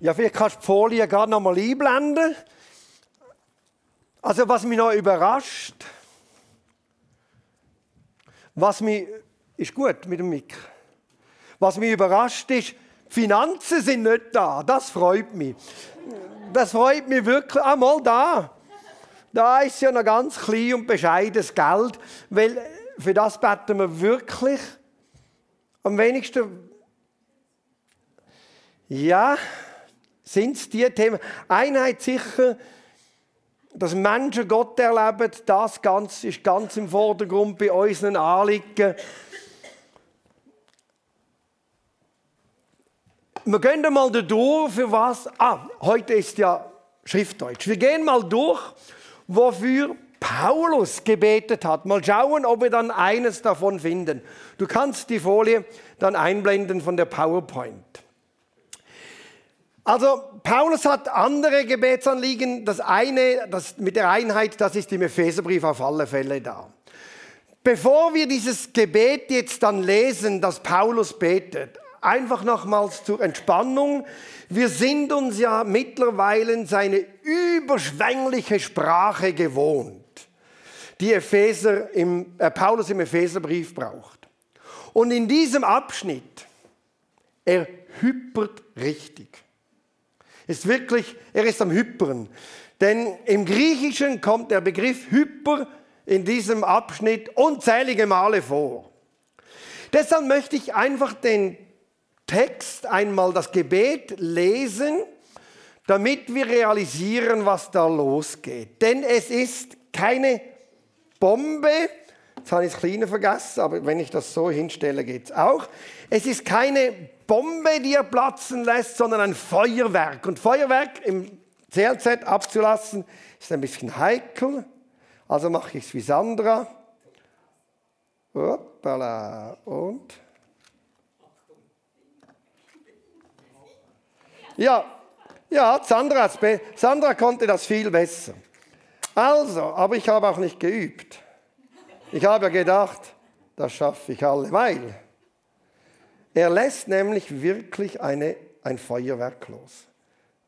Ja, vielleicht kannst du die Folie gerade noch mal einblenden. Also was mich noch überrascht, was mich, ist gut mit dem Mick. Was mich überrascht ist, Finanzen sind nicht da. Das freut mich. Das freut mich wirklich. Einmal da. Da ist ja noch ganz klein und bescheidenes Geld, weil für das beten wir wirklich am wenigsten. Ja, sind es die Themen. Einheit sicher, dass Menschen Gott erleben, das ganz, ist ganz im Vordergrund bei unseren Anliegen. Wir gehen mal durch, für was. Ah, heute ist ja Schriftdeutsch. Wir gehen mal durch, wofür Paulus gebetet hat. Mal schauen, ob wir dann eines davon finden. Du kannst die Folie dann einblenden von der PowerPoint. Also Paulus hat andere Gebetsanliegen. Das eine, das mit der Einheit, das ist im Epheserbrief auf alle Fälle da. Bevor wir dieses Gebet jetzt dann lesen, das Paulus betet, einfach nochmals zur Entspannung. Wir sind uns ja mittlerweile seine überschwängliche Sprache gewohnt, die Epheser im, äh, Paulus im Epheserbrief braucht. Und in diesem Abschnitt, er hypert richtig. Ist wirklich, er ist am Hypern. Denn im Griechischen kommt der Begriff Hyper in diesem Abschnitt unzählige Male vor. Deshalb möchte ich einfach den Text einmal das Gebet lesen, damit wir realisieren, was da losgeht. Denn es ist keine Bombe, jetzt habe ich das Kleine vergessen, aber wenn ich das so hinstelle, geht es auch. Es ist keine Bombe, die er platzen lässt, sondern ein Feuerwerk. Und Feuerwerk im CLZ abzulassen, ist ein bisschen heikel. Also mache ich es wie Sandra. Hoppala. Und. Ja, ja, Sandra, Sandra konnte das viel besser. Also, aber ich habe auch nicht geübt. Ich habe gedacht, das schaffe ich alle, weil er lässt nämlich wirklich eine, ein Feuerwerk los.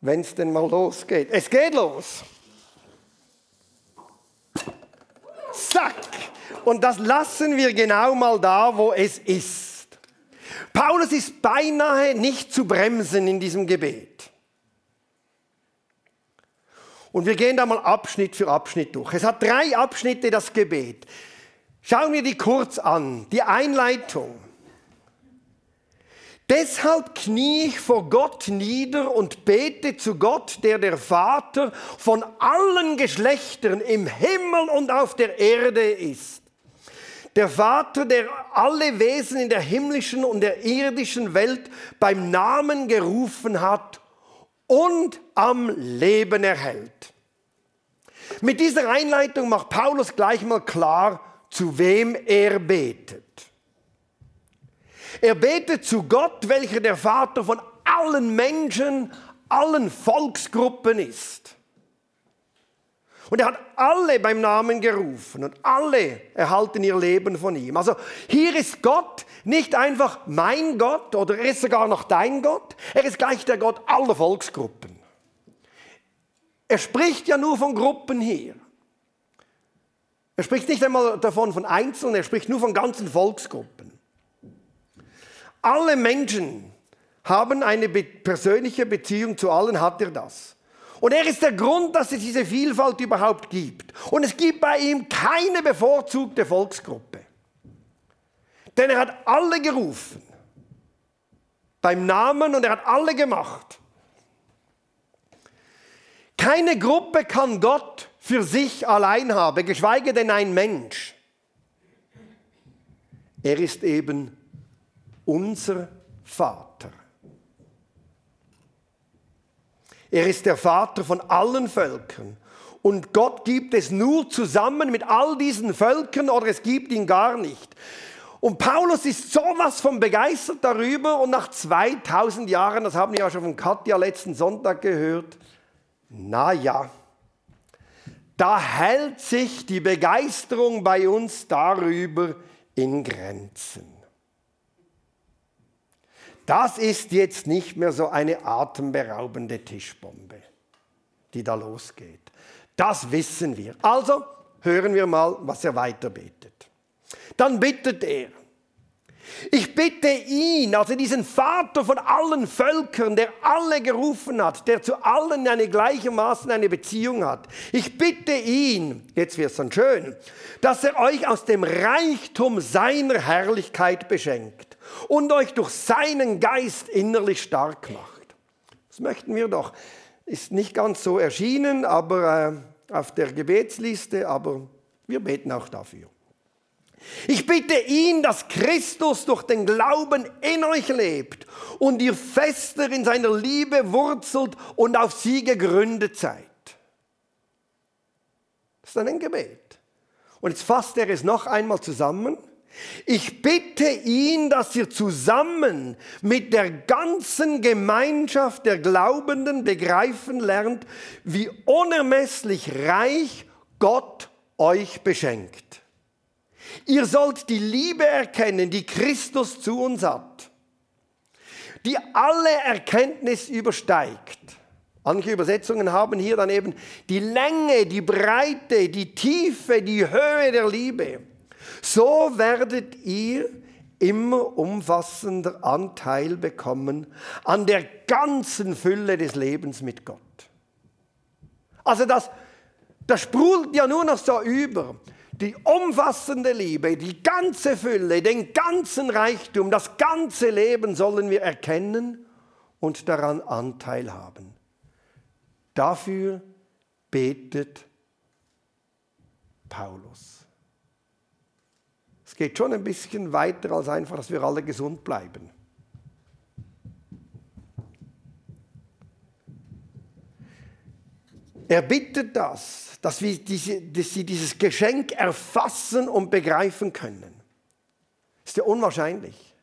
Wenn es denn mal losgeht. Es geht los. Zack. Und das lassen wir genau mal da, wo es ist. Paulus ist beinahe nicht zu bremsen in diesem Gebet. Und wir gehen da mal Abschnitt für Abschnitt durch. Es hat drei Abschnitte, das Gebet. Schauen wir die kurz an. Die Einleitung. Deshalb knie ich vor Gott nieder und bete zu Gott, der der Vater von allen Geschlechtern im Himmel und auf der Erde ist. Der Vater, der alle Wesen in der himmlischen und der irdischen Welt beim Namen gerufen hat und am Leben erhält. Mit dieser Einleitung macht Paulus gleich mal klar, zu wem er betet. Er betet zu Gott, welcher der Vater von allen Menschen, allen Volksgruppen ist. Und er hat alle beim Namen gerufen und alle erhalten ihr Leben von ihm. Also hier ist Gott nicht einfach mein Gott oder er ist sogar noch dein Gott, er ist gleich der Gott aller Volksgruppen. Er spricht ja nur von Gruppen hier. Er spricht nicht einmal davon von Einzelnen, er spricht nur von ganzen Volksgruppen. Alle Menschen haben eine persönliche Beziehung zu allen, hat er das. Und er ist der Grund, dass es diese Vielfalt überhaupt gibt. Und es gibt bei ihm keine bevorzugte Volksgruppe. Denn er hat alle gerufen. Beim Namen und er hat alle gemacht. Keine Gruppe kann Gott für sich allein haben, geschweige denn ein Mensch. Er ist eben unser Vater. Er ist der Vater von allen Völkern. Und Gott gibt es nur zusammen mit all diesen Völkern oder es gibt ihn gar nicht. Und Paulus ist sowas von begeistert darüber und nach 2000 Jahren, das haben wir ja schon von Katja letzten Sonntag gehört, na ja, da hält sich die Begeisterung bei uns darüber in Grenzen. das ist jetzt nicht mehr so eine atemberaubende Tischbombe, die da losgeht. Das wissen wir. Also hören wir mal, was er weiter betet. Dann bittet er, ich bitte ihn, also diesen Vater von allen Völkern, der alle gerufen hat, der zu allen eine gleichermaßen eine Beziehung hat. Ich bitte ihn, jetzt wird es dann schön, dass er euch aus dem Reichtum seiner Herrlichkeit beschenkt und euch durch seinen Geist innerlich stark macht. Das möchten wir doch. Ist nicht ganz so erschienen, aber äh, auf der Gebetsliste, aber wir beten auch dafür. Ich bitte ihn, dass Christus durch den Glauben in euch lebt und ihr fester in seiner Liebe wurzelt und auf sie gegründet seid. Das ist ein Gebet. Und jetzt fasst er es noch einmal zusammen. Ich bitte ihn, dass ihr zusammen mit der ganzen Gemeinschaft der Glaubenden begreifen lernt, wie unermesslich reich Gott euch beschenkt. Ihr sollt die Liebe erkennen, die Christus zu uns hat, die alle Erkenntnis übersteigt. Manche Übersetzungen haben hier dann eben die Länge, die Breite, die Tiefe, die Höhe der Liebe. So werdet ihr immer umfassender Anteil bekommen an der ganzen Fülle des Lebens mit Gott. Also das, das sprudelt ja nur noch so über die umfassende Liebe, die ganze Fülle, den ganzen Reichtum, das ganze Leben sollen wir erkennen und daran Anteil haben. Dafür betet Paulus. Es geht schon ein bisschen weiter als einfach, dass wir alle gesund bleiben. Er bittet das, dass, wir diese, dass sie dieses Geschenk erfassen und begreifen können. ist ja unwahrscheinlich.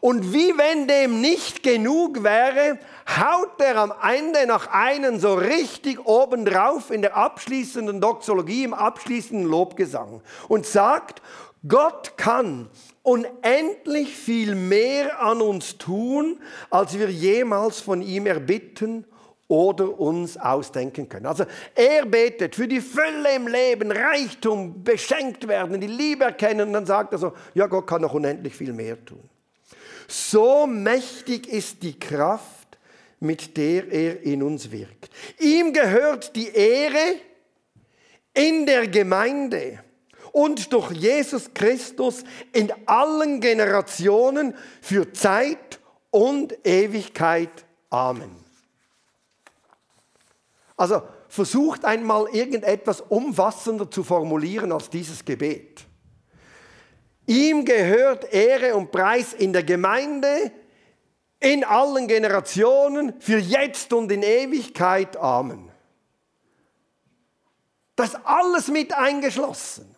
Und wie wenn dem nicht genug wäre, haut er am Ende noch einen so richtig obendrauf in der abschließenden Doxologie, im abschließenden Lobgesang und sagt, Gott kann unendlich viel mehr an uns tun, als wir jemals von ihm erbitten oder uns ausdenken können. Also er betet für die Fülle im Leben, Reichtum, beschenkt werden, die Liebe erkennen und dann sagt er so, ja, Gott kann noch unendlich viel mehr tun. So mächtig ist die Kraft, mit der er in uns wirkt. Ihm gehört die Ehre in der Gemeinde und durch Jesus Christus in allen Generationen für Zeit und Ewigkeit. Amen. Also versucht einmal irgendetwas umfassender zu formulieren als dieses Gebet. Ihm gehört Ehre und Preis in der Gemeinde, in allen Generationen, für jetzt und in Ewigkeit. Amen. Das ist alles mit eingeschlossen.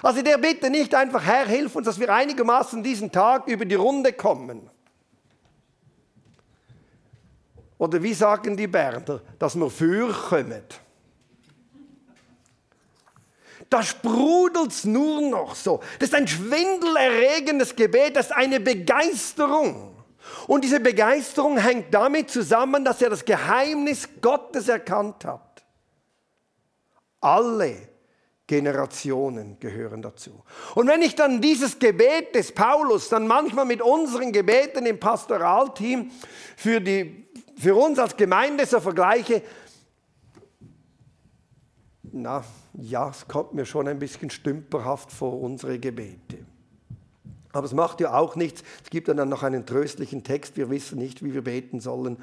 Also der bitte nicht einfach, Herr, hilf uns, dass wir einigermaßen diesen Tag über die Runde kommen. Oder wie sagen die Berner, dass wir fürkommen? Da sprudelt es nur noch so. Das ist ein schwindelerregendes Gebet, das ist eine Begeisterung. Und diese Begeisterung hängt damit zusammen, dass er das Geheimnis Gottes erkannt hat. Alle Generationen gehören dazu. Und wenn ich dann dieses Gebet des Paulus dann manchmal mit unseren Gebeten im Pastoralteam für die für uns als Gemeinde so vergleiche, na ja, es kommt mir schon ein bisschen stümperhaft vor, unsere Gebete. Aber es macht ja auch nichts. Es gibt dann noch einen tröstlichen Text, wir wissen nicht, wie wir beten sollen.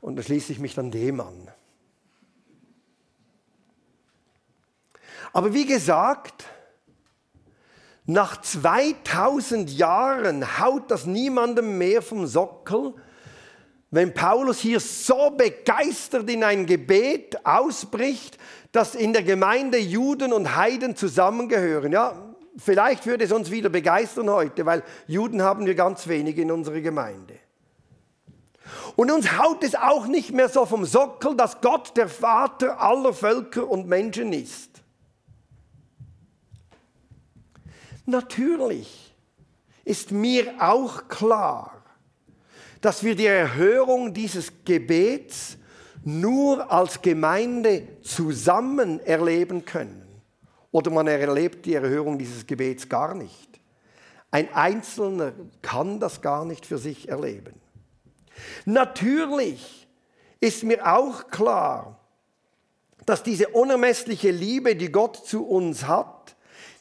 Und da schließe ich mich dann dem an. Aber wie gesagt, nach 2000 Jahren haut das niemandem mehr vom Sockel, wenn Paulus hier so begeistert in ein Gebet ausbricht, dass in der Gemeinde Juden und Heiden zusammengehören. Ja, vielleicht würde es uns wieder begeistern heute, weil Juden haben wir ganz wenige in unserer Gemeinde. Und uns haut es auch nicht mehr so vom Sockel, dass Gott der Vater aller Völker und Menschen ist. Natürlich ist mir auch klar, dass wir die Erhörung dieses Gebets nur als Gemeinde zusammen erleben können. Oder man erlebt die Erhörung dieses Gebets gar nicht. Ein Einzelner kann das gar nicht für sich erleben. Natürlich ist mir auch klar, dass diese unermessliche Liebe, die Gott zu uns hat,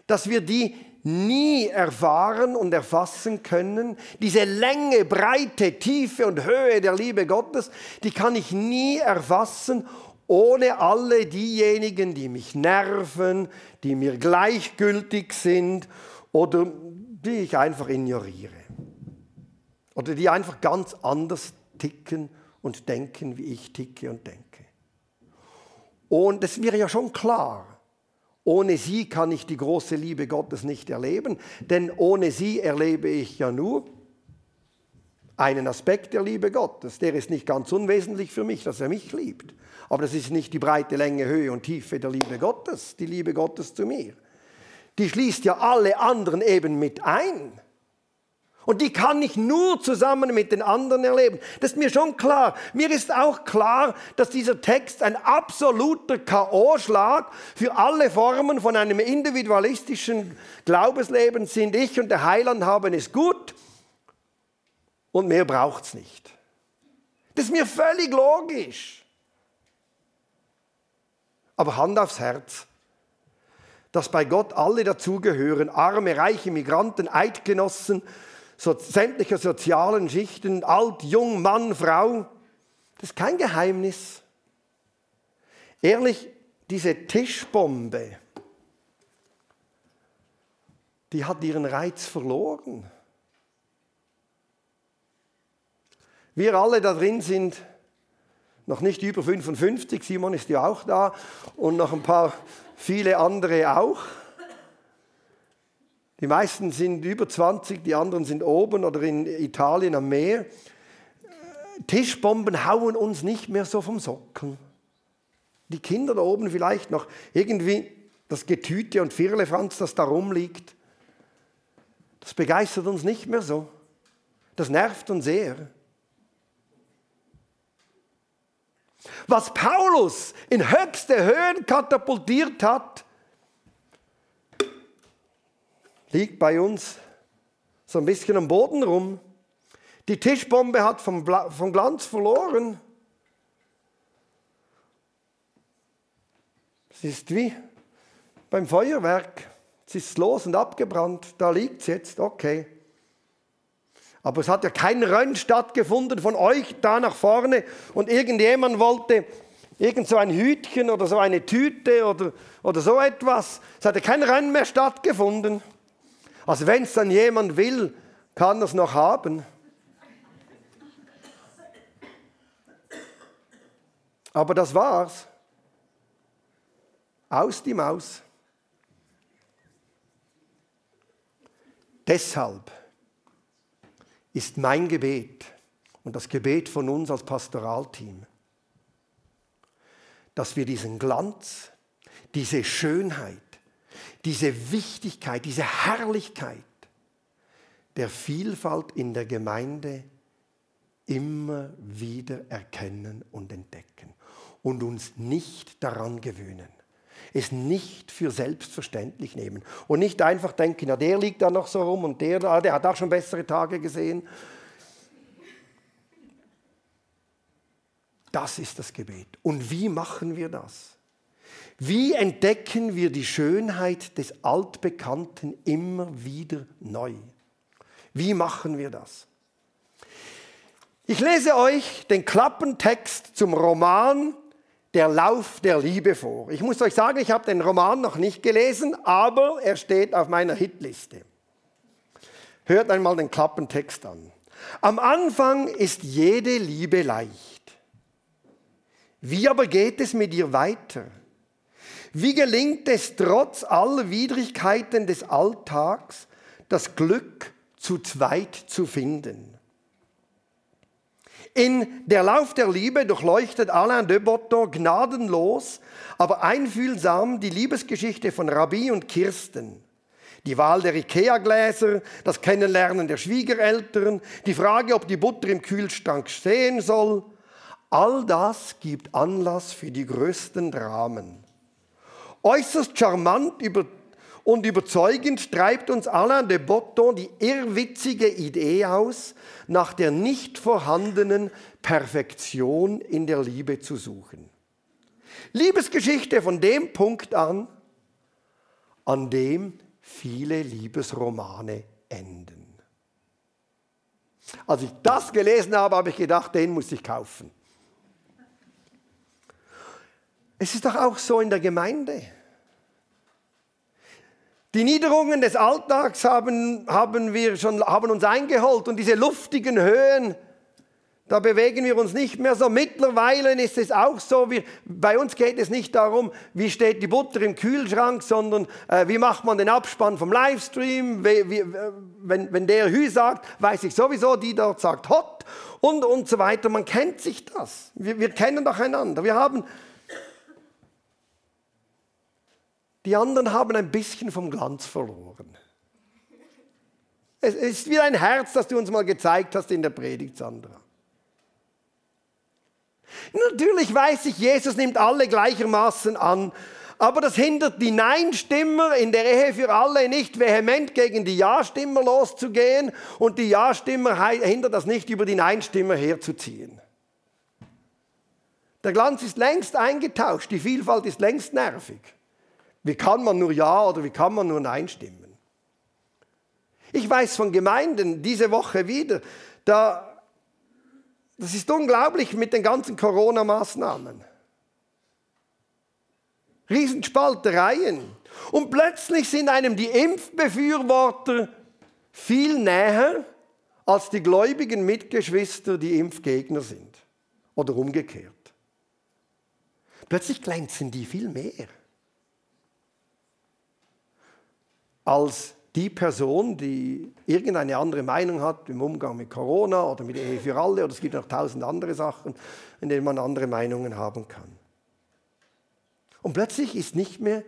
dass wir die nie erfahren und erfassen können. Diese Länge, Breite, Tiefe und Höhe der Liebe Gottes, die kann ich nie erfassen ohne alle diejenigen, die mich nerven, die mir gleichgültig sind oder die ich einfach ignoriere. Oder die einfach ganz anders ticken und denken, wie ich ticke und denke. Und es wäre ja schon klar, ohne sie kann ich die große Liebe Gottes nicht erleben, denn ohne sie erlebe ich ja nur einen Aspekt der Liebe Gottes. Der ist nicht ganz unwesentlich für mich, dass er mich liebt. Aber das ist nicht die breite Länge, Höhe und Tiefe der Liebe Gottes, die Liebe Gottes zu mir. Die schließt ja alle anderen eben mit ein. Und die kann ich nur zusammen mit den anderen erleben. Das ist mir schon klar. Mir ist auch klar, dass dieser Text ein absoluter K.O.-Schlag für alle Formen von einem individualistischen Glaubensleben sind. Ich und der Heiland haben es gut und mehr braucht es nicht. Das ist mir völlig logisch. Aber Hand aufs Herz, dass bei Gott alle dazugehören, arme, reiche Migranten, Eidgenossen, so, sämtlicher sozialen Schichten, alt, jung, Mann, Frau. Das ist kein Geheimnis. Ehrlich, diese Tischbombe, die hat ihren Reiz verloren. Wir alle da drin sind noch nicht über 55, Simon ist ja auch da und noch ein paar viele andere auch. Die meisten sind über 20, die anderen sind oben oder in Italien am Meer. Tischbomben hauen uns nicht mehr so vom Sockel. Die Kinder da oben vielleicht noch irgendwie das Getüte und Firlefanz, das da rumliegt. Das begeistert uns nicht mehr so. Das nervt uns sehr. Was Paulus in höchste Höhen katapultiert hat, liegt bei uns so ein bisschen am Boden rum. Die Tischbombe hat vom, vom Glanz verloren. Es ist wie beim Feuerwerk. Es ist los und abgebrannt. Da liegt es jetzt, okay. Aber es hat ja kein Rennen stattgefunden von euch da nach vorne und irgendjemand wollte irgend so ein Hütchen oder so eine Tüte oder, oder so etwas. Es hat ja kein Rennen mehr stattgefunden. Also wenn es dann jemand will, kann es noch haben. Aber das war's. Aus die Maus. Deshalb ist mein Gebet und das Gebet von uns als Pastoralteam, dass wir diesen Glanz, diese Schönheit, diese Wichtigkeit, diese Herrlichkeit der Vielfalt in der Gemeinde immer wieder erkennen und entdecken und uns nicht daran gewöhnen. Es nicht für selbstverständlich nehmen und nicht einfach denken, ja, der liegt da noch so rum und der da, der hat auch schon bessere Tage gesehen. Das ist das Gebet. Und wie machen wir das? Wie entdecken wir die Schönheit des Altbekannten immer wieder neu? Wie machen wir das? Ich lese euch den Klappentext zum Roman Der Lauf der Liebe vor. Ich muss euch sagen, ich habe den Roman noch nicht gelesen, aber er steht auf meiner Hitliste. Hört einmal den Klappentext an. Am Anfang ist jede Liebe leicht. Wie aber geht es mit ihr weiter? Wie gelingt es trotz aller Widrigkeiten des Alltags, das Glück zu zweit zu finden? In Der Lauf der Liebe durchleuchtet Alain de Botton gnadenlos, aber einfühlsam die Liebesgeschichte von Rabbi und Kirsten, die Wahl der Ikea-Gläser, das Kennenlernen der Schwiegereltern, die Frage, ob die Butter im Kühlschrank stehen soll. All das gibt Anlass für die größten Dramen. Äußerst charmant und überzeugend treibt uns Alain de Botton die irrwitzige Idee aus, nach der nicht vorhandenen Perfektion in der Liebe zu suchen. Liebesgeschichte von dem Punkt an, an dem viele Liebesromane enden. Als ich das gelesen habe, habe ich gedacht, den muss ich kaufen. Es ist doch auch so in der Gemeinde. Die Niederungen des Alltags haben, haben, wir schon, haben uns eingeholt und diese luftigen Höhen, da bewegen wir uns nicht mehr so. Mittlerweile ist es auch so, wir, bei uns geht es nicht darum, wie steht die Butter im Kühlschrank, sondern äh, wie macht man den Abspann vom Livestream. Wie, wie, wenn, wenn der Hü sagt, weiß ich sowieso, die dort sagt Hot und, und so weiter. Man kennt sich das. Wir, wir kennen doch einander. Wir haben, die anderen haben ein bisschen vom Glanz verloren. Es ist wie ein Herz, das du uns mal gezeigt hast in der Predigt, Sandra. Natürlich weiß ich, Jesus nimmt alle gleichermaßen an, aber das hindert die Nein-Stimmer in der Ehe für alle nicht vehement gegen die Ja-Stimmer loszugehen und die Ja-Stimmer hindert das nicht, über die Nein-Stimmer herzuziehen. Der Glanz ist längst eingetauscht, die Vielfalt ist längst nervig. Wie kann man nur Ja oder wie kann man nur Nein stimmen? Ich weiß von Gemeinden diese Woche wieder, da das ist unglaublich mit den ganzen Corona-Maßnahmen. Riesenspaltereien. Und plötzlich sind einem die Impfbefürworter viel näher als die gläubigen Mitgeschwister, die Impfgegner sind. Oder umgekehrt. Plötzlich glänzen die viel mehr als die Person, die irgendeine andere Meinung hat im Umgang mit Corona oder mit Ehe für alle, oder es gibt noch tausend andere Sachen, in denen man andere Meinungen haben kann. Und plötzlich ist nicht mehr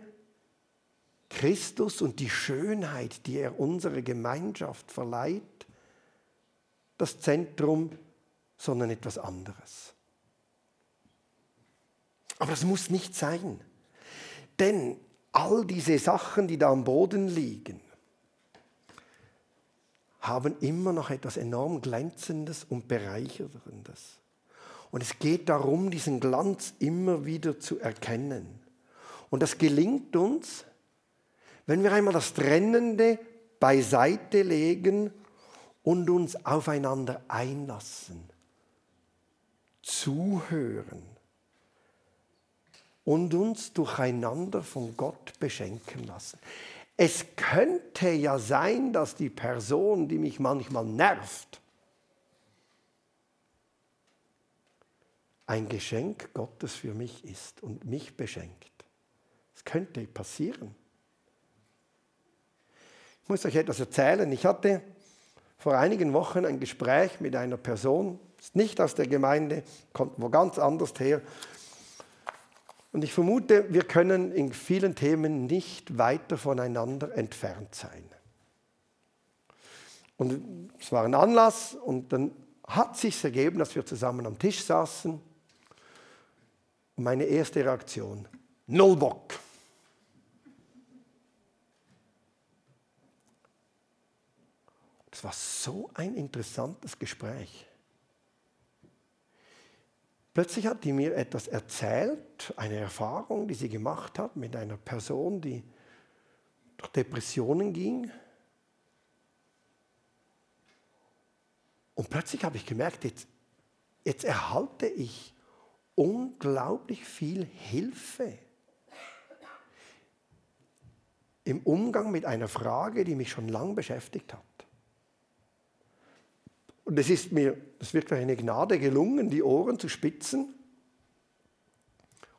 Christus und die Schönheit, die er unserer Gemeinschaft verleiht, das Zentrum, sondern etwas anderes. Aber das muss nicht sein. Denn all diese Sachen, die da am Boden liegen, haben immer noch etwas enorm Glänzendes und Bereicherndes. Und es geht darum, diesen Glanz immer wieder zu erkennen. Und das gelingt uns, wenn wir einmal das Trennende beiseite legen und uns aufeinander einlassen, zuhören und uns durcheinander von Gott beschenken lassen. Es könnte ja sein, dass die Person, die mich manchmal nervt, ein Geschenk Gottes für mich ist und mich beschenkt. Es könnte passieren. Ich muss euch etwas erzählen. Ich hatte vor einigen Wochen ein Gespräch mit einer Person, ist nicht aus der Gemeinde, kommt wo ganz anders her, und ich vermute, wir können in vielen Themen nicht weiter voneinander entfernt sein. Und es war ein Anlass und dann hat sich ergeben, dass wir zusammen am Tisch saßen. Und meine erste Reaktion, null Bock. Es war so ein interessantes Gespräch. Plötzlich hat die mir etwas erzählt, eine Erfahrung, die sie gemacht hat mit einer Person, die durch Depressionen ging. Und plötzlich habe ich gemerkt, jetzt, jetzt erhalte ich unglaublich viel Hilfe im Umgang mit einer Frage, die mich schon lange beschäftigt hat. Und es ist mir, das ist wirklich eine Gnade gelungen, die Ohren zu spitzen.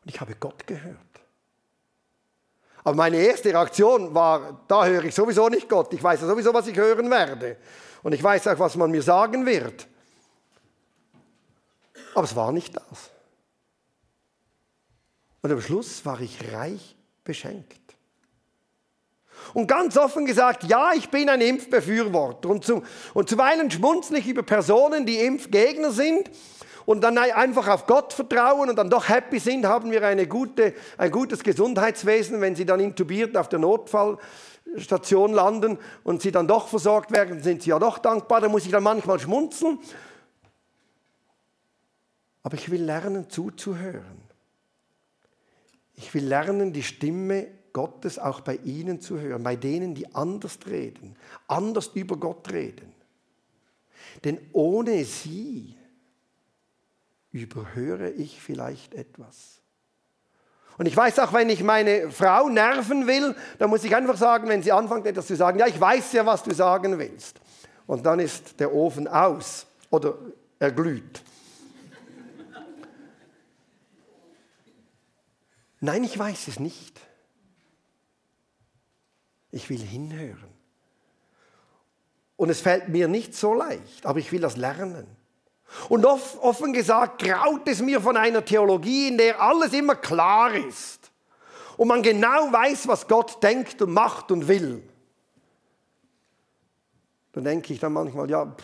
Und ich habe Gott gehört. Aber meine erste Reaktion war, da höre ich sowieso nicht Gott. Ich weiß ja sowieso, was ich hören werde. Und ich weiß auch, was man mir sagen wird. Aber es war nicht das. Und am Schluss war ich reich beschenkt. Und ganz offen gesagt, ja, ich bin ein Impfbefürworter. Und, zu, und zuweilen schmunzle ich über Personen, die Impfgegner sind und dann einfach auf Gott vertrauen und dann doch happy sind, haben wir eine gute, ein gutes Gesundheitswesen, wenn sie dann intubiert auf der Notfallstation landen und sie dann doch versorgt werden, sind sie ja doch dankbar. Da muss ich dann manchmal schmunzeln. Aber ich will lernen zuzuhören. Ich will lernen, die Stimme Gottes auch bei ihnen zu hören, bei denen, die anders reden, anders über Gott reden. Denn ohne sie überhöre ich vielleicht etwas. Und ich weiß auch, wenn ich meine Frau nerven will, dann muss ich einfach sagen, wenn sie anfängt etwas zu sagen, ja, ich weiß ja, was du sagen willst. Und dann ist der Ofen aus oder er glüht. Nein, ich weiß es nicht. Ich will hinhören. Und es fällt mir nicht so leicht, aber ich will das lernen. Und offen gesagt graut es mir von einer Theologie, in der alles immer klar ist und man genau weiß, was Gott denkt und macht und will. Dann denke ich dann manchmal, ja, pff,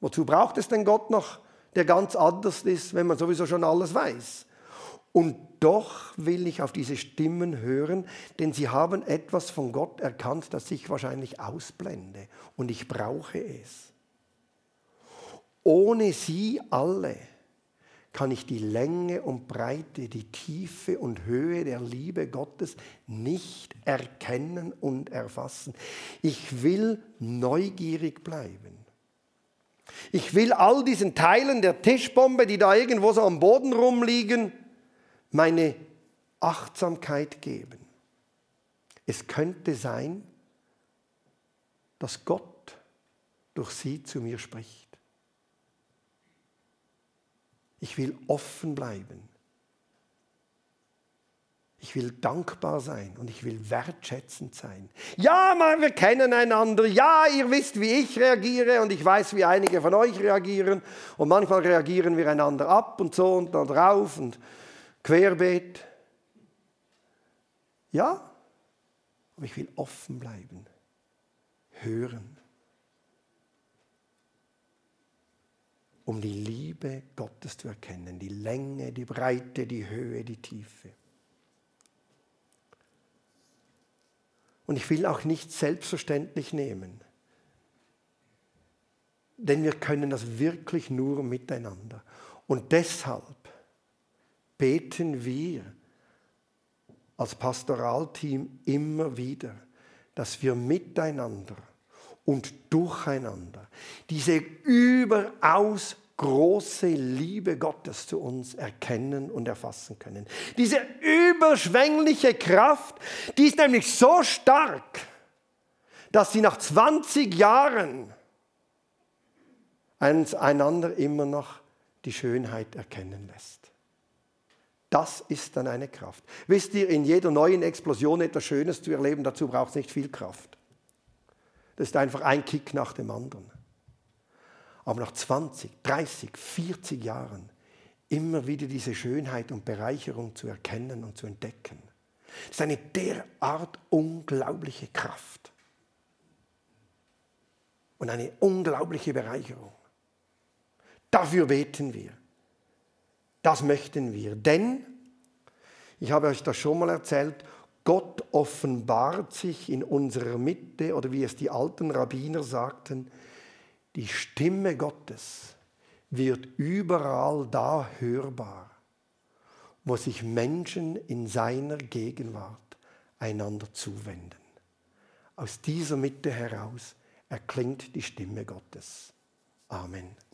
wozu braucht es denn Gott noch, der ganz anders ist, wenn man sowieso schon alles weiß? Und doch will ich auf diese Stimmen hören, denn sie haben etwas von Gott erkannt, das ich wahrscheinlich ausblende. Und ich brauche es. Ohne sie alle kann ich die Länge und Breite, die Tiefe und Höhe der Liebe Gottes nicht erkennen und erfassen. Ich will neugierig bleiben. Ich will all diesen Teilen der Tischbombe, die da irgendwo so am Boden rumliegen, meine Achtsamkeit geben. Es könnte sein, dass Gott durch sie zu mir spricht. Ich will offen bleiben. Ich will dankbar sein und ich will wertschätzend sein. Ja, man, wir kennen einander. Ja, ihr wisst, wie ich reagiere und ich weiß, wie einige von euch reagieren. Und manchmal reagieren wir einander ab und so und dann drauf und querbeet. Ja, aber ich will offen bleiben, hören. um die Liebe Gottes zu erkennen, die Länge, die Breite, die Höhe, die Tiefe. Und ich will auch nicht selbstverständlich nehmen, denn wir können das wirklich nur miteinander. Und deshalb beten wir als Pastoralteam immer wieder, dass wir miteinander und durcheinander diese überaus große Liebe Gottes zu uns erkennen und erfassen können. Diese überschwängliche Kraft, die ist nämlich so stark, dass sie nach 20 Jahren einander immer noch die Schönheit erkennen lässt. Das ist dann eine Kraft. Wisst ihr, in jeder neuen Explosion etwas Schönes zu erleben, dazu braucht es nicht viel Kraft. Das ist einfach ein Kick nach dem anderen. Aber nach 20, 30, 40 Jahren immer wieder diese Schönheit und Bereicherung zu erkennen und zu entdecken. Das ist eine derart unglaubliche Kraft und eine unglaubliche Bereicherung. Dafür beten wir. Das möchten wir. Denn, ich habe euch das schon mal erzählt, Gott offenbart sich in unserer Mitte oder wie es die alten Rabbiner sagten, die Stimme Gottes wird überall da hörbar, wo sich Menschen in seiner Gegenwart einander zuwenden. Aus dieser Mitte heraus erklingt die Stimme Gottes. Amen.